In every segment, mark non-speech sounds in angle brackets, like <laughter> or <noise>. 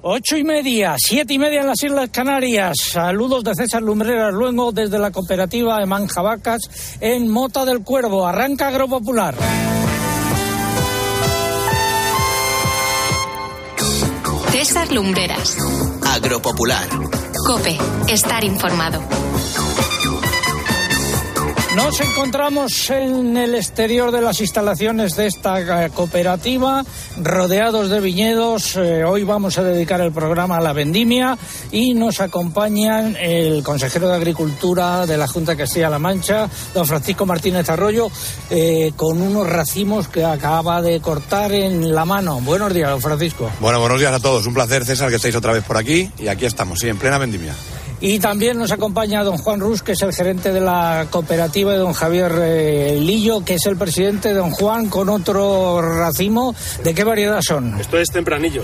Ocho y media, siete y media en las Islas Canarias. Saludos de César Lumbreras luego desde la cooperativa de Manjabacas en Mota del Cuervo. Arranca Agropopular. César Lumbreras. Agropopular. Cope, estar informado. Nos encontramos en el exterior de las instalaciones de esta eh, cooperativa, rodeados de viñedos. Eh, hoy vamos a dedicar el programa a la vendimia y nos acompañan el consejero de Agricultura de la Junta de Castilla-La Mancha, don Francisco Martínez Arroyo, eh, con unos racimos que acaba de cortar en la mano. Buenos días, don Francisco. Bueno, buenos días a todos. Un placer, César, que estéis otra vez por aquí y aquí estamos, sí, en plena vendimia. Y también nos acompaña don Juan Rus, que es el gerente de la cooperativa, y don Javier eh, Lillo, que es el presidente. Don Juan, con otro racimo. ¿De qué variedad son? Esto es tempranillo.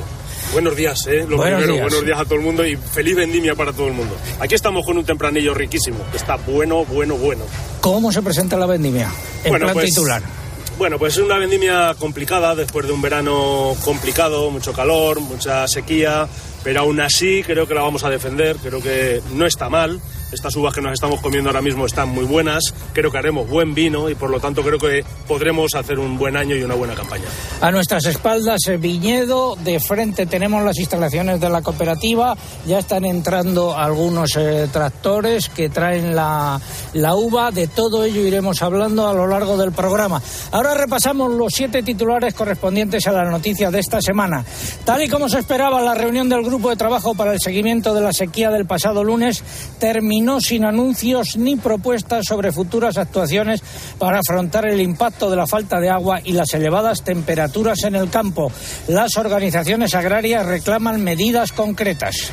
Buenos días, ¿eh? Lo Buenos primero, días. buenos días a todo el mundo y feliz vendimia para todo el mundo. Aquí estamos con un tempranillo riquísimo. Está bueno, bueno, bueno. ¿Cómo se presenta la vendimia? En Bueno, plan pues, titular. Bueno, pues es una vendimia complicada después de un verano complicado, mucho calor, mucha sequía, pero aún así creo que la vamos a defender, creo que no está mal. Estas uvas que nos estamos comiendo ahora mismo están muy buenas, creo que haremos buen vino y por lo tanto creo que podremos hacer un buen año y una buena campaña. A nuestras espaldas, eh, viñedo. De frente tenemos las instalaciones de la cooperativa. Ya están entrando algunos eh, tractores que traen la, la uva. De todo ello iremos hablando a lo largo del programa. Ahora repasamos los siete titulares correspondientes a la noticia de esta semana. Tal y como se esperaba, la reunión del grupo de trabajo para el seguimiento de la sequía del pasado lunes terminó sin anuncios ni propuestas sobre futuras actuaciones para afrontar el impacto de la falta de agua y las elevadas temperaturas en el campo. Las organizaciones agrarias reclaman medidas concretas.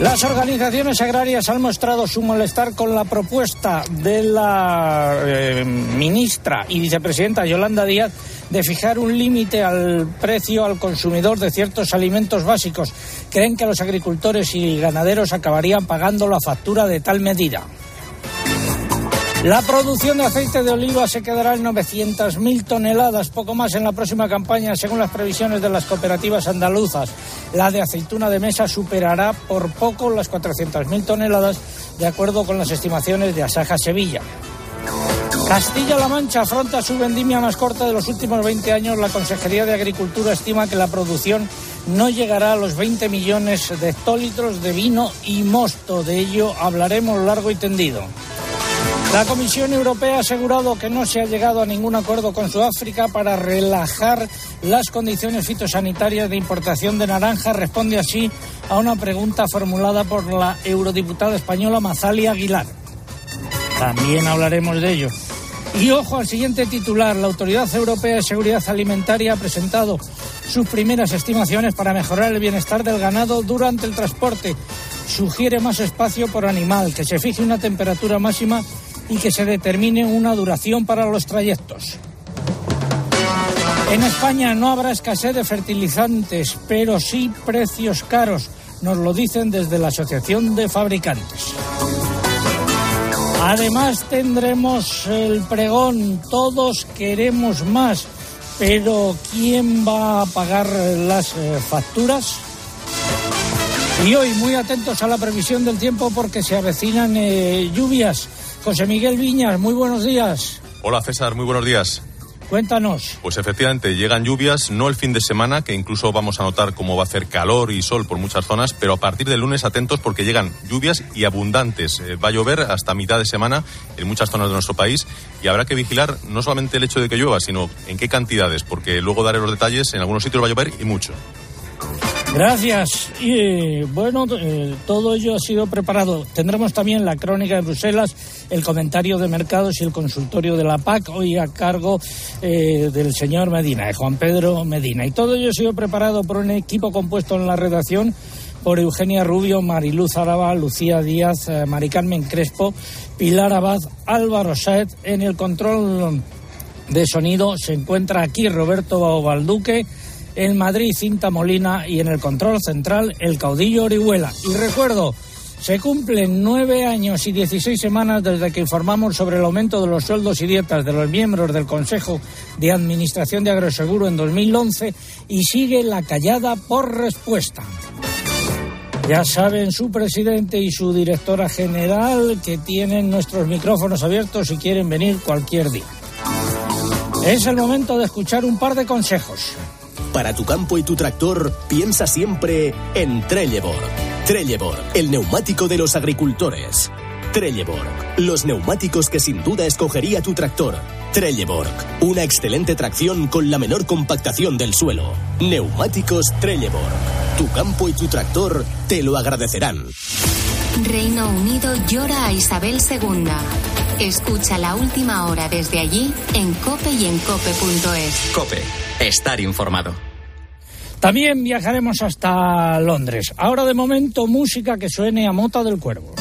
Las organizaciones agrarias han mostrado su malestar con la propuesta de la eh, ministra y vicepresidenta Yolanda Díaz de fijar un límite al precio al consumidor de ciertos alimentos básicos. Creen que los agricultores y ganaderos acabarían pagando la factura de tal medida. La producción de aceite de oliva se quedará en 900.000 toneladas, poco más en la próxima campaña, según las previsiones de las cooperativas andaluzas. La de aceituna de mesa superará por poco las 400.000 toneladas, de acuerdo con las estimaciones de Asaja Sevilla. Castilla-La Mancha afronta su vendimia más corta de los últimos 20 años. La Consejería de Agricultura estima que la producción no llegará a los 20 millones de hectolitros de vino y mosto. De ello hablaremos largo y tendido. La Comisión Europea ha asegurado que no se ha llegado a ningún acuerdo con Sudáfrica para relajar las condiciones fitosanitarias de importación de naranja. Responde así a una pregunta formulada por la eurodiputada española Mazali Aguilar. También hablaremos de ello. Y ojo al siguiente titular. La Autoridad Europea de Seguridad Alimentaria ha presentado sus primeras estimaciones para mejorar el bienestar del ganado durante el transporte. Sugiere más espacio por animal, que se fije una temperatura máxima y que se determine una duración para los trayectos. En España no habrá escasez de fertilizantes, pero sí precios caros, nos lo dicen desde la Asociación de Fabricantes. Además tendremos el pregón, todos queremos más, pero ¿quién va a pagar las eh, facturas? Y hoy muy atentos a la previsión del tiempo porque se avecinan eh, lluvias. José Miguel Viñas, muy buenos días. Hola César, muy buenos días. Cuéntanos. Pues efectivamente llegan lluvias, no el fin de semana, que incluso vamos a notar cómo va a hacer calor y sol por muchas zonas, pero a partir del lunes atentos porque llegan lluvias y abundantes. Eh, va a llover hasta mitad de semana en muchas zonas de nuestro país y habrá que vigilar no solamente el hecho de que llueva, sino en qué cantidades, porque luego daré los detalles, en algunos sitios va a llover y mucho. Gracias. Y eh, bueno, eh, todo ello ha sido preparado. Tendremos también la crónica de Bruselas, el comentario de mercados y el consultorio de la PAC, hoy a cargo eh, del señor Medina, de Juan Pedro Medina. Y todo ello ha sido preparado por un equipo compuesto en la redacción por Eugenia Rubio, Mariluz Araba, Lucía Díaz, eh, Mari Carmen Crespo, Pilar Abad, Álvaro Saez. En el control de sonido se encuentra aquí Roberto Balduque en Madrid Cinta Molina y en el control central el caudillo Orihuela. Y recuerdo Se cumplen nueve años y dieciséis semanas desde que informamos sobre el aumento de los sueldos y dietas de los miembros del Consejo de Administración de Agroseguro en 2011 y sigue la callada por respuesta. Ya saben su presidente y su directora general que tienen nuestros micrófonos abiertos y quieren venir cualquier día. Es el momento de escuchar un par de consejos. Para tu campo y tu tractor, piensa siempre en Trelleborg. Trelleborg, el neumático de los agricultores. Trelleborg, los neumáticos que sin duda escogería tu tractor. Trelleborg, una excelente tracción con la menor compactación del suelo. Neumáticos Trelleborg. Tu campo y tu tractor te lo agradecerán. Reino Unido llora a Isabel II. Escucha la última hora desde allí en cope y en cope.es. Cope, estar informado. También viajaremos hasta Londres. Ahora de momento música que suene a Mota del Cuervo.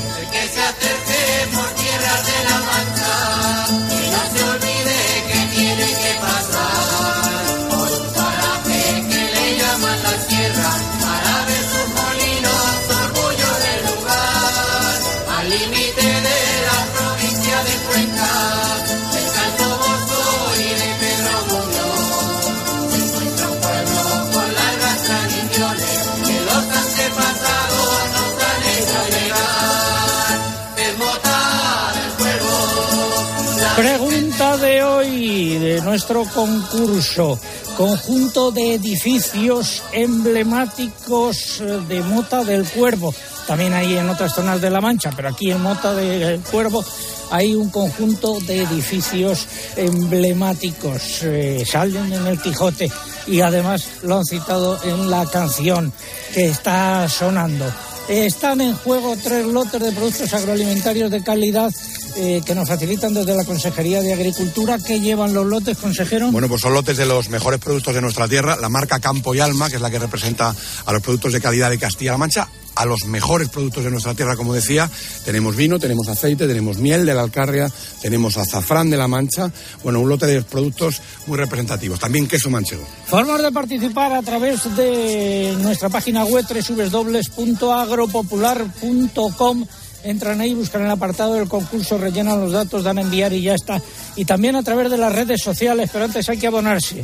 Nuestro concurso. Conjunto de edificios emblemáticos eh, de Mota del Cuervo. También hay en otras zonas de La Mancha, pero aquí en Mota del Cuervo hay un conjunto de edificios emblemáticos. Eh, salen en el Quijote y además lo han citado en la canción que está sonando. Están en juego tres lotes de productos agroalimentarios de calidad eh, que nos facilitan desde la Consejería de Agricultura. ¿Qué llevan los lotes, consejero? Bueno, pues son lotes de los mejores productos de nuestra tierra, la marca Campo y Alma, que es la que representa a los productos de calidad de Castilla-La Mancha, a los mejores productos de nuestra tierra, como decía. Tenemos vino, tenemos aceite, tenemos miel de la Alcarria, tenemos azafrán de la Mancha. Bueno, un lote de productos muy representativos. También queso manchego. Formas de participar a través de nuestra página web www.agropopular.com. Entran ahí, buscan el apartado del concurso, rellenan los datos, dan a enviar y ya está. Y también a través de las redes sociales, pero antes hay que abonarse.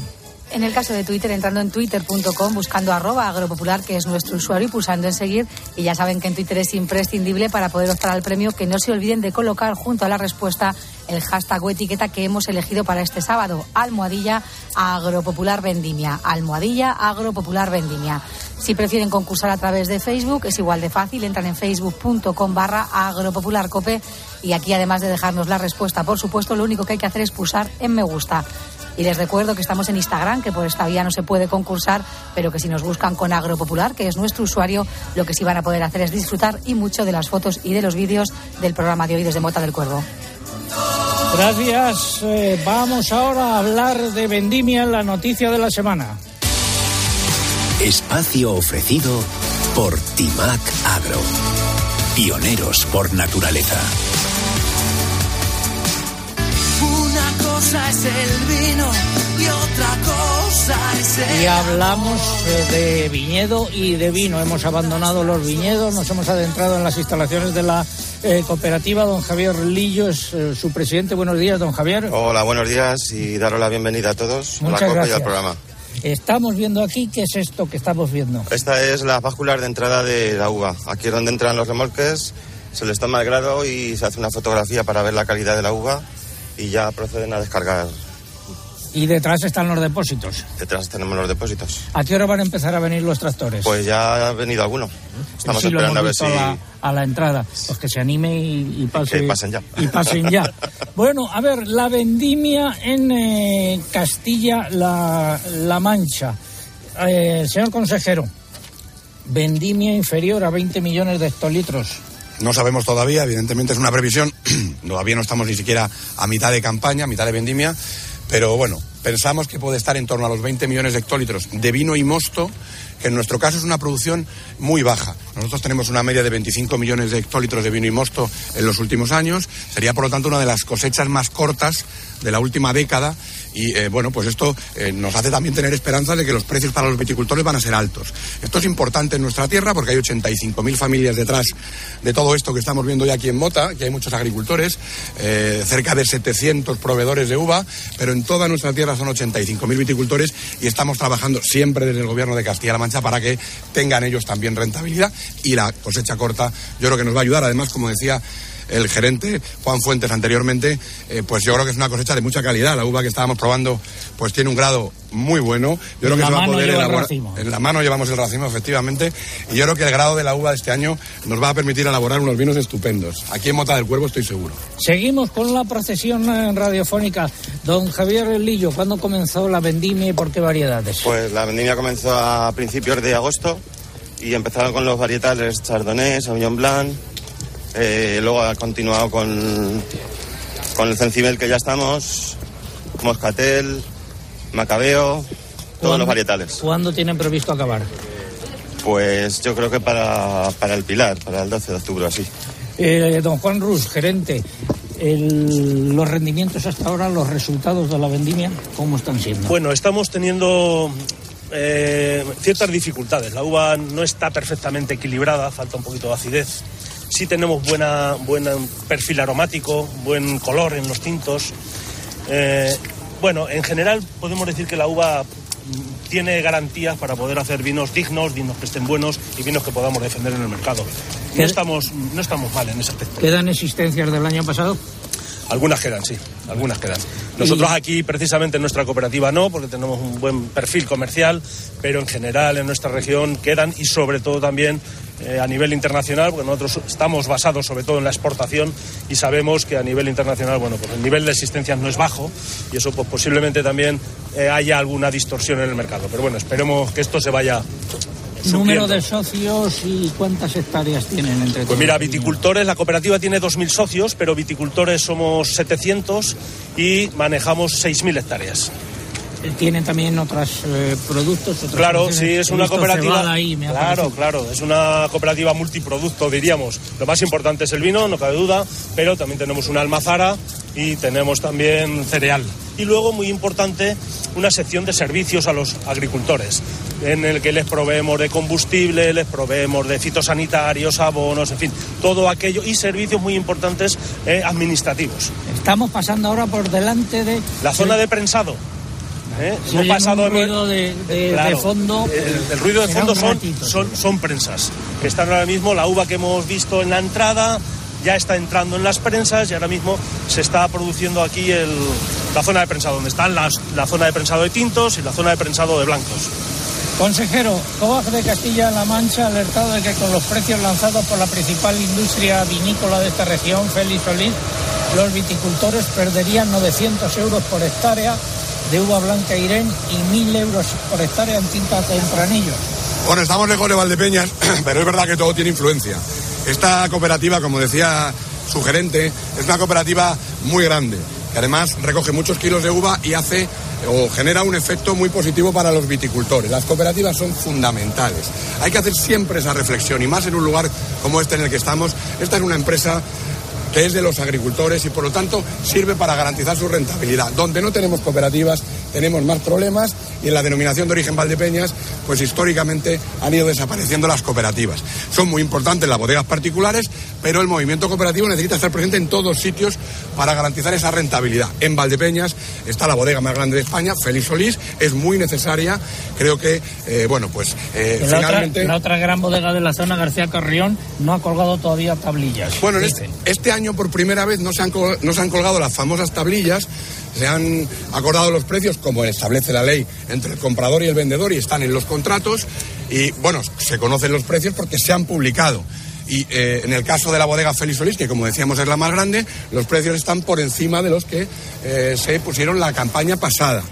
En el caso de Twitter, entrando en twitter.com, buscando arroba agropopular, que es nuestro usuario, y pulsando en seguir. Y ya saben que en Twitter es imprescindible para poder optar al premio, que no se olviden de colocar junto a la respuesta el hashtag o etiqueta que hemos elegido para este sábado, almohadilla agropopular vendimia. Almohadilla agropopular vendimia. Si prefieren concursar a través de Facebook, es igual de fácil. Entran en facebook.com barra agropopularcope y aquí, además de dejarnos la respuesta, por supuesto, lo único que hay que hacer es pulsar en me gusta. Y les recuerdo que estamos en Instagram, que por esta vía no se puede concursar, pero que si nos buscan con Agropopular, que es nuestro usuario, lo que sí van a poder hacer es disfrutar y mucho de las fotos y de los vídeos del programa de hoy desde Mota del Cuervo. Gracias. Eh, vamos ahora a hablar de vendimia, la noticia de la semana. Espacio ofrecido por Timac Agro. Pioneros por naturaleza. Cosa es el vino y otra cosa es el Y hablamos eh, de viñedo y de vino. Hemos abandonado los viñedos, nos hemos adentrado en las instalaciones de la eh, cooperativa. Don Javier Lillo es eh, su presidente. Buenos días, don Javier. Hola, buenos días y daros la bienvenida a todos Muchas a la COPE y gracias. al programa. Estamos viendo aquí, ¿qué es esto que estamos viendo? Esta es la báscula de entrada de la uva. Aquí es donde entran los remolques, se les toma el grado y se hace una fotografía para ver la calidad de la uva y ya proceden a descargar. Y detrás están los depósitos. Detrás tenemos los depósitos. ¿A qué hora van a empezar a venir los tractores? Pues ya ha venido alguno. Estamos Sí, esperando a ver si... a la, a la entrada. Pues que se anime y, y pase- que pasen ya. Y pasen ya. <laughs> bueno, a ver, la vendimia en eh, Castilla-La la Mancha. Eh, señor consejero, vendimia inferior a 20 millones de hectolitros. No sabemos todavía, evidentemente es una previsión. <clears throat> todavía no estamos ni siquiera a mitad de campaña, a mitad de vendimia. Pero bueno, pensamos que puede estar en torno a los 20 millones de hectolitros de vino y mosto, que en nuestro caso es una producción muy baja. Nosotros tenemos una media de 25 millones de hectolitros de vino y mosto en los últimos años. Sería, por lo tanto, una de las cosechas más cortas de la última década y eh, bueno, pues esto eh, nos hace también tener esperanza de que los precios para los viticultores van a ser altos. Esto es importante en nuestra tierra porque hay 85.000 familias detrás de todo esto que estamos viendo hoy aquí en Mota, que hay muchos agricultores, eh, cerca de 700 proveedores de uva, pero en toda nuestra tierra son 85.000 viticultores y estamos trabajando siempre desde el gobierno de Castilla-La Mancha para que tengan ellos también rentabilidad y la cosecha corta yo creo que nos va a ayudar. Además, como decía el gerente Juan Fuentes anteriormente, eh, pues yo creo que es una cosecha de mucha calidad. La uva que estábamos probando pues tiene un grado muy bueno. Yo creo que se va a poder elaborar. En la mano llevamos el racimo, efectivamente. Y yo creo que el grado de la uva de este año nos va a permitir elaborar unos vinos estupendos. Aquí en Mota del Cuervo estoy seguro. Seguimos con la procesión eh, radiofónica. Don Javier Lillo, ¿cuándo comenzó la vendimia y por qué variedades? Pues la vendimia comenzó a principios de agosto y empezaron con los varietales Chardonnay, Sauvignon Blanc. Eh, luego ha continuado con, con el Cencibel que ya estamos, Moscatel, Macabeo, todos ¿Cuándo- los varietales. ¿Cuándo tienen previsto acabar? Pues yo creo que para, para el Pilar, para el 12 de octubre, así. Eh, don Juan Rus, gerente, el- los rendimientos hasta ahora, los resultados de la vendimia, ¿cómo están siendo? Bueno, estamos teniendo eh, ciertas dificultades. La uva no está perfectamente equilibrada, falta un poquito de acidez. Sí tenemos buena, buen perfil aromático, buen color en los tintos. Eh, bueno, en general podemos decir que la uva tiene garantías para poder hacer vinos dignos, vinos que estén buenos y vinos que podamos defender en el mercado. ¿Qué- No estamos, no estamos mal en ese aspecto. ¿Quedan existencias del año pasado? Algunas quedan, sí, algunas quedan. Nosotros aquí, precisamente en nuestra cooperativa no, porque tenemos un buen perfil comercial, pero en general en nuestra región quedan y sobre todo también eh, a nivel internacional, porque nosotros estamos basados sobre todo en la exportación y sabemos que a nivel internacional, bueno, pues el nivel de existencias no es bajo y eso pues posiblemente también eh, haya alguna distorsión en el mercado. Pero bueno, esperemos que esto se vaya Número supliendo. de socios y cuántas hectáreas tienen entre Pues todos? mira, viticultores, la cooperativa tiene 2.000 socios, pero viticultores somos 700 y manejamos 6.000 hectáreas. ¿Tienen también otros productos? otras Claro, sí, es una cooperativa. ahí, claro, claro, es una cooperativa multiproducto, diríamos. Lo más importante es el vino, no cabe duda, pero también tenemos una almazara y tenemos también cereal. Y luego, muy importante, una sección de servicios a los agricultores, en el que les proveemos de combustible, les proveemos de fitosanitarios, abonos, en fin, todo aquello y servicios muy importantes eh, administrativos. Estamos pasando ahora por delante de... La zona de prensado. ¿eh? Hemos pasado un ruido de, de- Claro, de fondo. El, el ruido de fondo un son, ratito, son, son prensas, que están ahora mismo, la uva que hemos visto en la entrada ya está entrando en las prensas y ahora mismo se está produciendo aquí el, la zona de prensado, donde están las, la zona de prensado de tintos y la zona de prensado de blancos. Consejero, COAG de Castilla-La Mancha ha alertado de que con los precios lanzados por la principal industria vinícola de esta región, Félix Solís, los viticultores perderían 900 euros por hectárea de uva blanca Irén y 1.000 euros por hectárea en tinta tempranillo. Bueno, estamos lejos de Valdepeñas, <clears throat> pero es verdad que todo tiene influencia. Esta cooperativa, como decía su gerente, es una cooperativa muy grande, que además recoge muchos kilos de uva y hace o genera un efecto muy positivo para los viticultores. Las cooperativas son fundamentales. Hay que hacer siempre esa reflexión y más en un lugar como este en el que estamos. Esta es una empresa que es de los agricultores y por lo tanto sirve para garantizar su rentabilidad. Donde no tenemos cooperativas tenemos más problemas y en la denominación de origen Valdepeñas pues históricamente han ido desapareciendo las cooperativas. Son muy importantes las bodegas particulares, pero el movimiento cooperativo necesita estar presente en todos sitios para garantizar esa rentabilidad. En Valdepeñas está la bodega más grande de España, Félix Solís, es muy necesaria. Creo que, eh, bueno, pues eh, la, otra, finalmente... la otra gran bodega de la zona, García Carrión, no ha colgado todavía tablillas. Bueno, este, este año por primera vez no se, han, col- no se han colgado las famosas tablillas, se han acordado los precios como establece la ley entre el comprador y el vendedor y están en los contratos y bueno, se conocen los precios porque se han publicado. Y eh, en el caso de la bodega Félix Solís, que como decíamos es la más grande, los precios están por encima de los que eh, se pusieron la campaña pasada.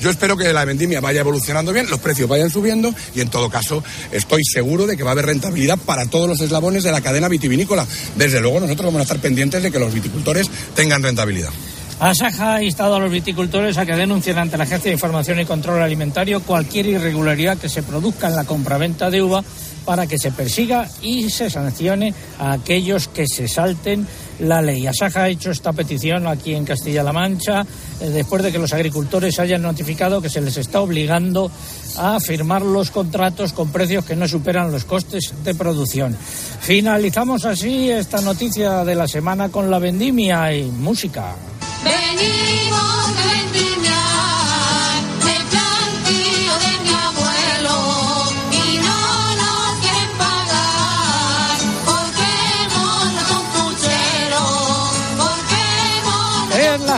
Yo espero que la vendimia vaya evolucionando bien, los precios vayan subiendo y en todo caso estoy seguro de que va a haber rentabilidad para todos los eslabones de la cadena vitivinícola. Desde luego nosotros vamos a estar pendientes de que los viticultores tengan rentabilidad. Asaja ha instado a los viticultores a que denuncien ante la Agencia de Información y Control Alimentario cualquier irregularidad que se produzca en la compraventa de uva para que se persiga y se sancione a aquellos que se salten la ley. Asaja ha hecho esta petición aquí en Castilla-La Mancha eh, después de que los agricultores hayan notificado que se les está obligando a firmar los contratos con precios que no superan los costes de producción. Finalizamos así esta noticia de la semana con la vendimia y música.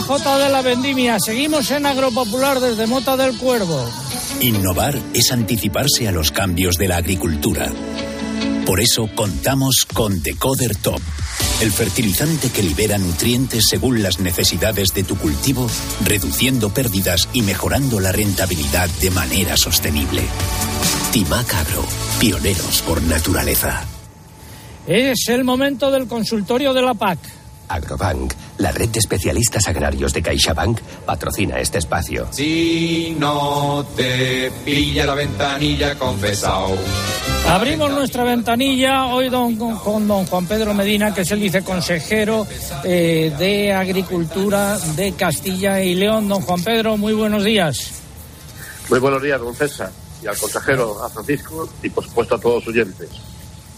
J de la vendimia. Seguimos en Agropopular desde Mota del Cuervo. Innovar es anticiparse a los cambios de la agricultura. Por eso contamos con Decoder Top, el fertilizante que libera nutrientes según las necesidades de tu cultivo, reduciendo pérdidas y mejorando la rentabilidad de manera sostenible. Timac Agro, pioneros por naturaleza. Es el momento del consultorio de la PAC. Agrobank, la red de especialistas agrarios de CaixaBank, patrocina este espacio. Si no te pilla la ventanilla confesado. Abrimos nuestra ventanilla hoy don- con don Juan Pedro Medina, que es el viceconsejero eh, de Agricultura de Castilla y León. Don Juan Pedro, muy buenos días. Muy buenos días, don César, y al consejero, a Francisco, y por supuesto a todos los oyentes.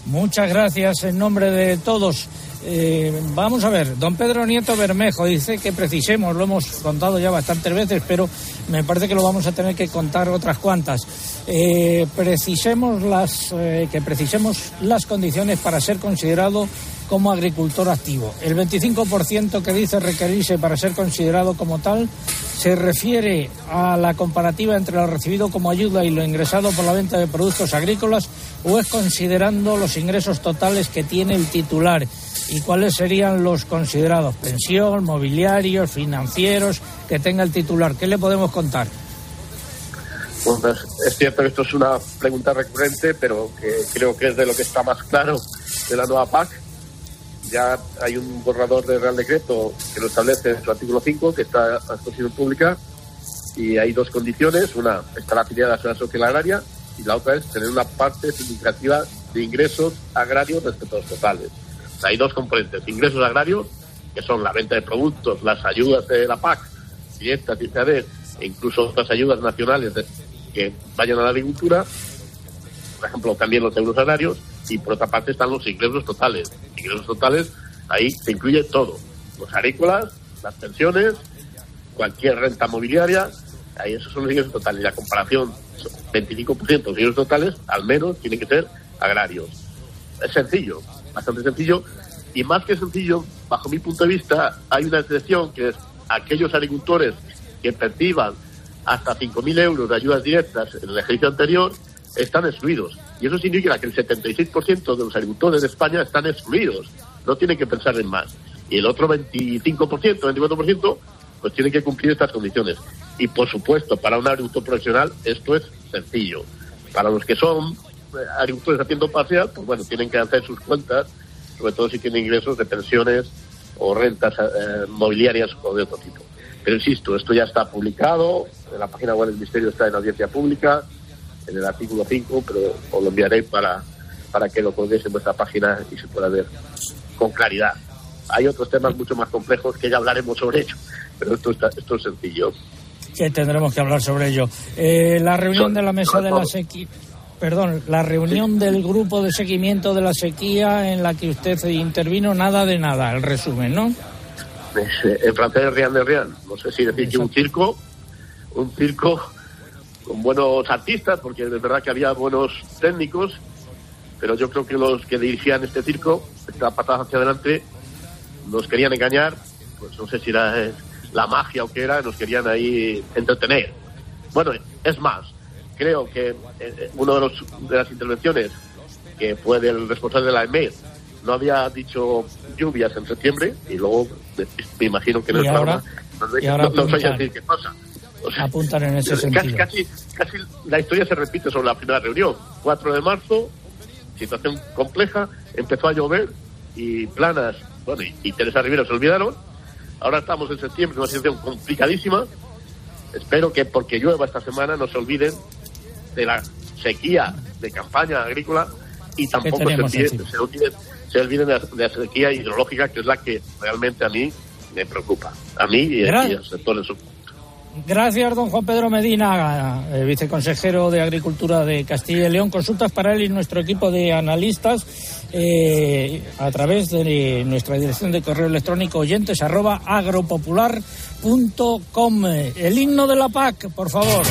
Muchas gracias en nombre de todos. Eh, vamos a ver, don Pedro Nieto Bermejo dice que precisemos, lo hemos contado ya bastantes veces, pero me parece que lo vamos a tener que contar otras cuantas. Eh, precisemos las, eh, que precisemos las condiciones para ser considerado como agricultor activo. El 25% que dice requerirse para ser considerado como tal se refiere a la comparativa entre lo recibido como ayuda y lo ingresado por la venta de productos agrícolas o es considerando los ingresos totales que tiene el titular y cuáles serían los considerados pensión, mobiliarios, financieros que tenga el titular. ¿Qué le podemos contar? Bueno, pues, es cierto que esto es una pregunta recurrente, pero que creo que es de lo que está más claro de la nueva PAC. Ya hay un borrador de Real Decreto que lo establece en su artículo 5, que está a exposición pública, y hay dos condiciones. Una, estar afiliada a la Social Agraria, y la otra es tener una parte significativa de ingresos agrarios respecto a los totales. O sea, hay dos componentes. Ingresos agrarios, que son la venta de productos, las ayudas de la PAC, directas y e incluso otras ayudas nacionales que vayan a la agricultura, por ejemplo, también los euros agrarios, y por otra parte están los ingresos totales. Ingresos totales, ahí se incluye todo. Los agrícolas, las pensiones, cualquier renta mobiliaria, ahí esos son los ingresos totales. Y la comparación, 25% de los ingresos totales, al menos, tienen que ser agrarios. Es sencillo, bastante sencillo, y más que sencillo, bajo mi punto de vista, hay una excepción que es aquellos agricultores que perciban hasta 5.000 euros de ayudas directas en el ejercicio anterior están excluidos. Y eso significa que el 76% de los agricultores de España están excluidos. No tienen que pensar en más. Y el otro 25%, 24%, pues tienen que cumplir estas condiciones. Y por supuesto, para un agricultor profesional esto es sencillo. Para los que son eh, agricultores a tiempo parcial, pues bueno, tienen que hacer sus cuentas, sobre todo si tienen ingresos de pensiones o rentas eh, mobiliarias o de otro tipo. Pero insisto, esto ya está publicado, en la página web del Ministerio está en audiencia pública, en el artículo 5, pero os lo enviaré para, para que lo colguéis en vuestra página y se pueda ver con claridad. Hay otros temas mucho más complejos que ya hablaremos sobre ello, pero esto, está, esto es sencillo. Que tendremos que hablar sobre ello. Eh, la reunión de la mesa de la sequía. Perdón, la reunión del grupo de seguimiento de la sequía en la que usted intervino, nada de nada, el resumen, ¿no? Eh, en francés Rian de Rian. No sé si decir que un circo, un circo con buenos artistas, porque es verdad que había buenos técnicos, pero yo creo que los que dirigían este circo, esta patada hacia adelante, nos querían engañar, pues no sé si era eh, la magia o qué era, nos querían ahí entretener. Bueno, es más, creo que eh, eh, una de, los- de las intervenciones que fue del responsable de la EMED no había dicho lluvias en septiembre y luego me, imagino que Y el ahora- no, no, no sé decir qué pasa. O sea, Apuntan en ese casi, sentido. casi, casi la historia se repite sobre la primera reunión. 4 de marzo, situación compleja, empezó a llover y planas, bueno, y, y Teresa Rivera se olvidaron Ahora estamos en septiembre, una situación complicadísima. Espero que porque llueva esta semana no se olviden de la sequía de campaña agrícola y tampoco se olviden, se olviden, se olviden de, la, sequía hidrológica, que es la que realmente a mí me preocupa. A mí y, y Gracias. al sector en su Gracias, don Juan Pedro Medina, eh, viceconsejero de Agricultura de Castilla y León. Consultas para él y nuestro equipo de analistas eh, a través de nuestra dirección de correo electrónico oyentes. El himno de la PAC, por favor.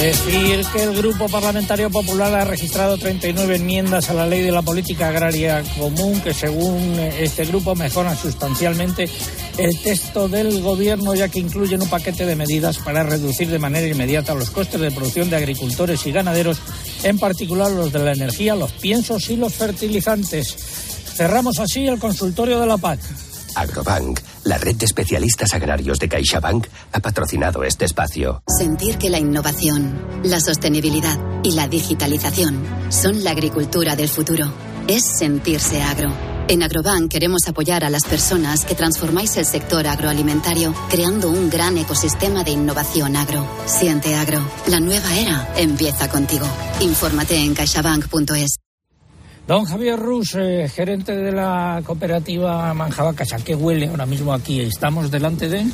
Decir que el Grupo Parlamentario Popular ha registrado 39 enmiendas a la ley de la política agraria común que según este grupo mejoran sustancialmente el texto del gobierno ya que incluyen un paquete de medidas para reducir de manera inmediata los costes de producción de agricultores y ganaderos, en particular los de la energía, los piensos y los fertilizantes. Cerramos así el consultorio de la PAC. Agrobank, la red de especialistas agrarios de CaixaBank, ha patrocinado este espacio. Sentir que la innovación, la sostenibilidad y la digitalización son la agricultura del futuro. Es sentirse agro. En Agrobank queremos apoyar a las personas que transformáis el sector agroalimentario creando un gran ecosistema de innovación agro. Siente agro. La nueva era empieza contigo. Infórmate en caixabank.es. Don Javier Rus, eh, gerente de la cooperativa Manjabacas, ¿a qué huele ahora mismo aquí? ¿Estamos delante de...?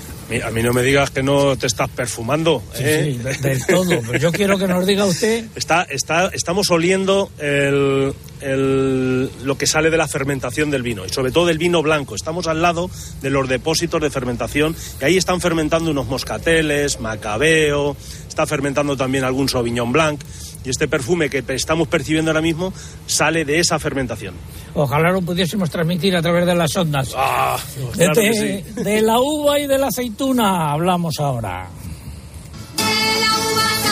A mí no me digas que no te estás perfumando. Sí, ¿eh? sí, de- del todo. Pero yo quiero que nos diga usted... Está, está, estamos oliendo el, el- lo que sale de la fermentación del vino, y sobre todo del vino blanco. Estamos al lado de los depósitos de fermentación, y ahí están fermentando unos moscateles, macabeo, está fermentando también algún sauvignon blanc, y este perfume que estamos percibiendo ahora mismo sale de esa fermentación. Ojalá lo pudiésemos transmitir a través de las ondas. Ah, de, claro que sí. de la uva y de la aceituna hablamos ahora. La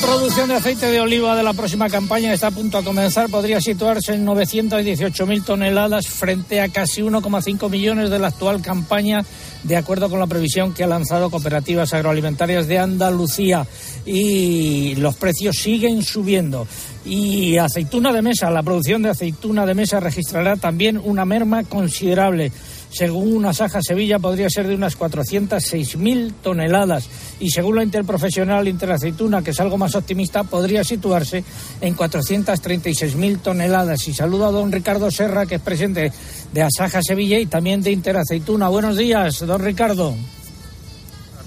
producción de aceite de oliva de la próxima campaña está a punto de comenzar podría situarse en 918.000 toneladas frente a casi 1,5 millones de la actual campaña, de acuerdo con la previsión que ha lanzado Cooperativas Agroalimentarias de Andalucía. Y los precios siguen subiendo. Y aceituna de mesa, la producción de aceituna de mesa registrará también una merma considerable. Según una Saja Sevilla podría ser de unas 406.000 toneladas y según la interprofesional Interaceituna, que es algo más optimista, podría situarse en 436.000 toneladas. Y saludo a don Ricardo Serra, que es presidente de Asaja Sevilla y también de Interaceituna. Buenos días, don Ricardo.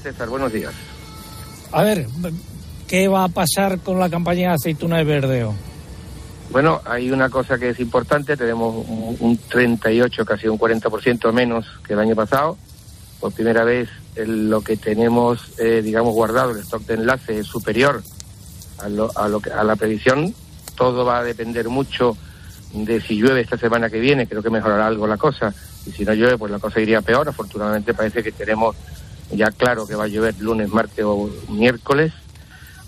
César, buenos días. A ver, ¿qué va a pasar con la campaña de aceituna de verdeo? Bueno, hay una cosa que es importante, tenemos un, un 38, casi un 40% menos que el año pasado. Por primera vez lo que tenemos, eh, digamos, guardado, el stock de enlace es superior a, lo, a, lo a la previsión. Todo va a depender mucho de si llueve esta semana que viene, creo que mejorará algo la cosa. Y si no llueve, pues la cosa iría peor. Afortunadamente parece que tenemos ya claro que va a llover lunes, martes o miércoles.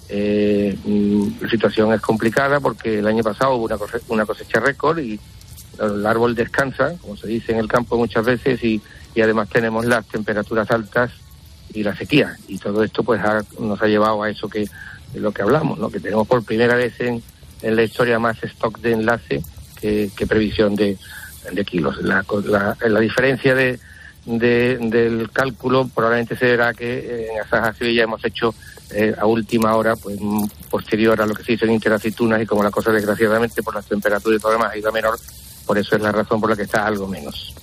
Eh, mm, la situación es complicada porque el año pasado hubo una, cose- una cosecha récord y el árbol descansa, como se dice en el campo muchas veces, y, y además tenemos las temperaturas altas y la sequía. Y todo esto pues ha- nos ha llevado a eso que de lo que hablamos, ¿no? que tenemos por primera vez en, en la historia más stock de enlace que, que previsión de, kilos. La, la, la diferencia de, de- del cálculo probablemente se verá que en Asaja Sevilla hemos hecho eh, a última hora, pues mm, posterior a lo que se hizo en Interaceitunas y como la cosa desgraciadamente por las temperaturas y todo lo demás ha ido a menor, por eso es la razón por la que está algo menos.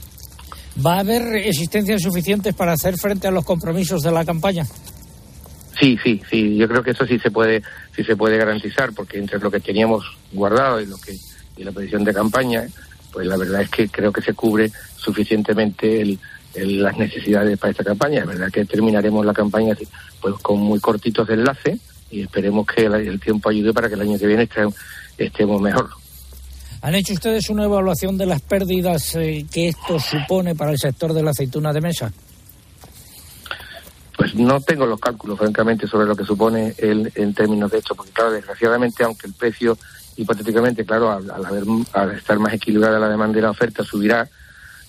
¿Va a haber existencias suficientes para hacer frente a los compromisos de la campaña? Sí, sí, sí, yo creo que eso sí se puede, sí se puede garantizar, porque entre lo que teníamos guardado y lo que y la previsión de campaña, pues la verdad es que creo que se cubre suficientemente el- las necesidades para esta campaña. Es verdad que terminaremos la campaña pues con muy cortitos de enlace y esperemos que el, el tiempo ayude para que el año que viene esté- estemos mejor. ¿Han hecho ustedes una evaluación de las pérdidas eh, que esto supone para el sector de la aceituna de mesa? Pues no tengo los cálculos, francamente, sobre lo que supone el, en términos de esto, porque claro, desgraciadamente, aunque el precio, hipotéticamente, claro, al, al haber, al estar más equilibrada la demanda y la oferta, subirá,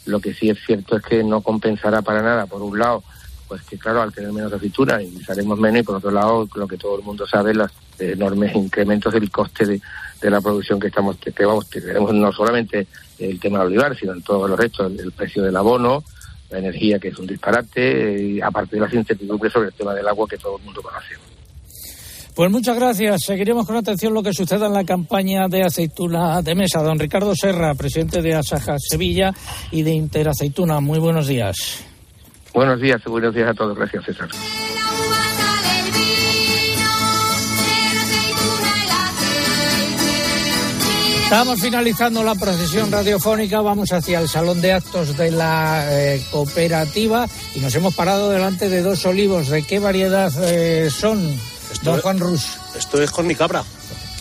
lo que sí es cierto es que no compensará para nada, por un lado, pues que claro, al tener menos aceituna ingresaremos menos y por otro lado, lo que todo el mundo sabe, los enormes incrementos del coste de, de la producción que estamos que, vamos tenemos no solamente el tema del olivar, sino en todos los restos, el, el precio del abono, la energía que es un disparate, y aparte de las incertidumbres sobre el tema del agua que todo el mundo conoce. Pues muchas gracias. Seguiremos con atención lo que suceda en la campaña de aceituna de mesa. Don Ricardo Serra, presidente de Asaja Sevilla y de Interaceituna. Muy buenos días. Buenos días, buenos días a todos. Gracias, César. Estamos finalizando la procesión radiofónica, vamos hacia el salón de actos de la eh, cooperativa y nos hemos parado delante de dos olivos. ¿De qué variedad eh, son, don Juan Rus? Esto es cornicabra,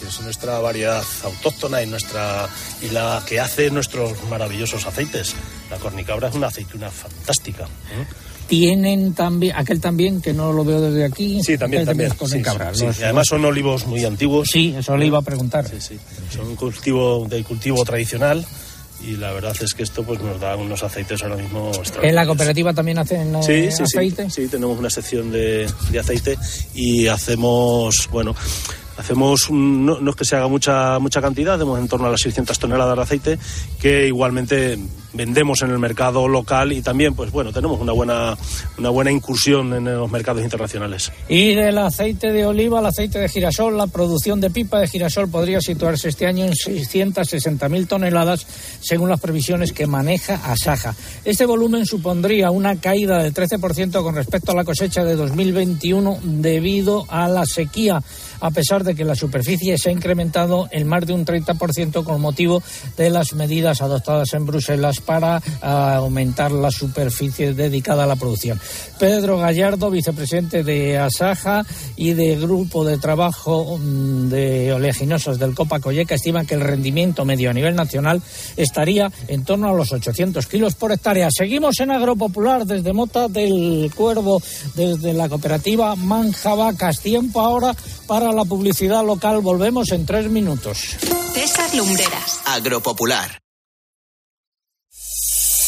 que es nuestra variedad autóctona y nuestra y la que hace nuestros maravillosos aceites. La cornicabra es una aceituna fantástica. ¿eh? Tienen también, aquel también, que no lo veo desde aquí. Sí, también, de también. Con Sí, cabra. además son olivos muy antiguos. Sí, eso le iba a preguntar. Sí, sí. Son un cultivo del cultivo tradicional y la verdad es que esto pues nos da unos aceites ahora mismo En la cooperativa también hacen eh, Sí, sí, sí. aceite. Sí, tenemos una sección de, de aceite y hacemos, bueno, hacemos, un- no, no es que se haga mucha, mucha cantidad, hacemos en torno a las 600 toneladas de aceite que igualmente vendemos en el mercado local y también, pues bueno, tenemos una buena, una buena incursión en los mercados internacionales. Y del aceite de oliva al aceite de girasol, la producción de pipa de girasol podría situarse este año en 660.000 toneladas, según las previsiones que maneja Asaja. Este volumen supondría una caída del 13% con respecto a la cosecha de 2021 debido a la sequía, a pesar de que la superficie se ha incrementado en más de un 30% con motivo de las medidas adoptadas en Bruselas para ah, aumentar la superficie dedicada a la producción. Pedro Gallardo, vicepresidente de Asaja y de Grupo de Trabajo mm, de Oleaginosas del Copa Colleca, estima que el rendimiento medio a nivel nacional estaría en torno a los 800 kilos por hectárea. Seguimos en Agropopular desde Mota del Cuervo, desde la cooperativa Manjavacas. Tiempo ahora para la publicidad local. Volvemos en tres minutos. César Lumbreras. Agropopular.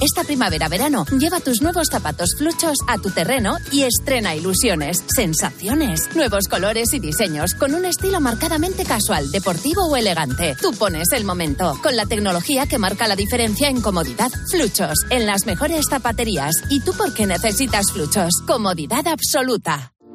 Esta primavera-verano, lleva tus nuevos zapatos fluchos a tu terreno y estrena ilusiones, sensaciones, nuevos colores y diseños con un estilo marcadamente casual, deportivo o elegante. Tú pones el momento con la tecnología que marca la diferencia en comodidad. Fluchos, en las mejores zapaterías. ¿Y tú por qué necesitas fluchos? Comodidad absoluta.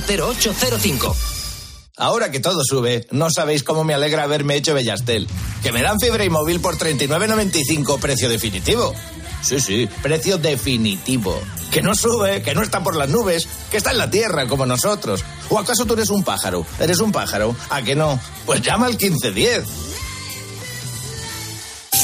980805. Ahora que todo sube, no sabéis cómo me alegra haberme hecho Bellastel. Que me dan fibra y móvil por 39.95 precio definitivo. Sí, sí, precio definitivo. Que no sube, que no está por las nubes, que está en la tierra como nosotros. ¿O acaso tú eres un pájaro? ¿Eres un pájaro? ¿A que no? Pues llama al 1510.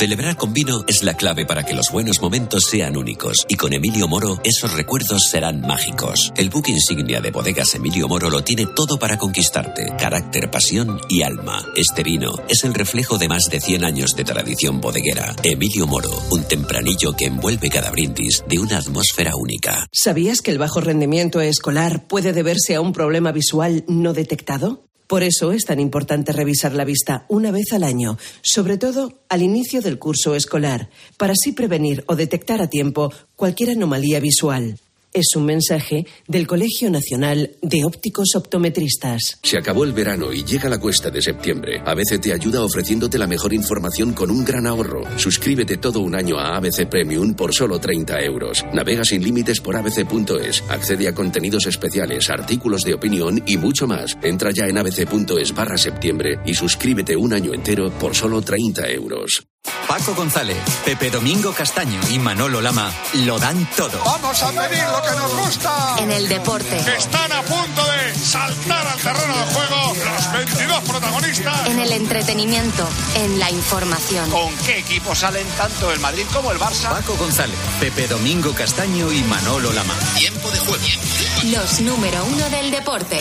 Celebrar con vino es la clave para que los buenos momentos sean únicos y con Emilio Moro esos recuerdos serán mágicos. El buque insignia de bodegas Emilio Moro lo tiene todo para conquistarte, carácter, pasión y alma. Este vino es el reflejo de más de 100 años de tradición bodeguera. Emilio Moro, un tempranillo que envuelve cada brindis de una atmósfera única. ¿Sabías que el bajo rendimiento escolar puede deberse a un problema visual no detectado? Por eso es tan importante revisar la vista una vez al año, sobre todo al inicio del curso escolar, para así prevenir o detectar a tiempo cualquier anomalía visual. Es un mensaje del Colegio Nacional de Ópticos Optometristas. Se acabó el verano y llega la cuesta de septiembre. ABC te ayuda ofreciéndote la mejor información con un gran ahorro. Suscríbete todo un año a ABC Premium por solo 30 euros. Navega sin límites por abc.es. Accede a contenidos especiales, artículos de opinión y mucho más. Entra ya en abc.es barra septiembre y suscríbete un año entero por solo 30 euros. Paco González, Pepe Domingo Castaño y Manolo Lama lo dan todo. Vamos a pedir lo que nos gusta. En el deporte. Están a punto de saltar al terreno de juego los 22 protagonistas. En el entretenimiento. En la información. ¿Con qué equipos salen tanto el Madrid como el Barça? Paco González, Pepe Domingo Castaño y Manolo Lama. Tiempo de juego. Los número uno del deporte.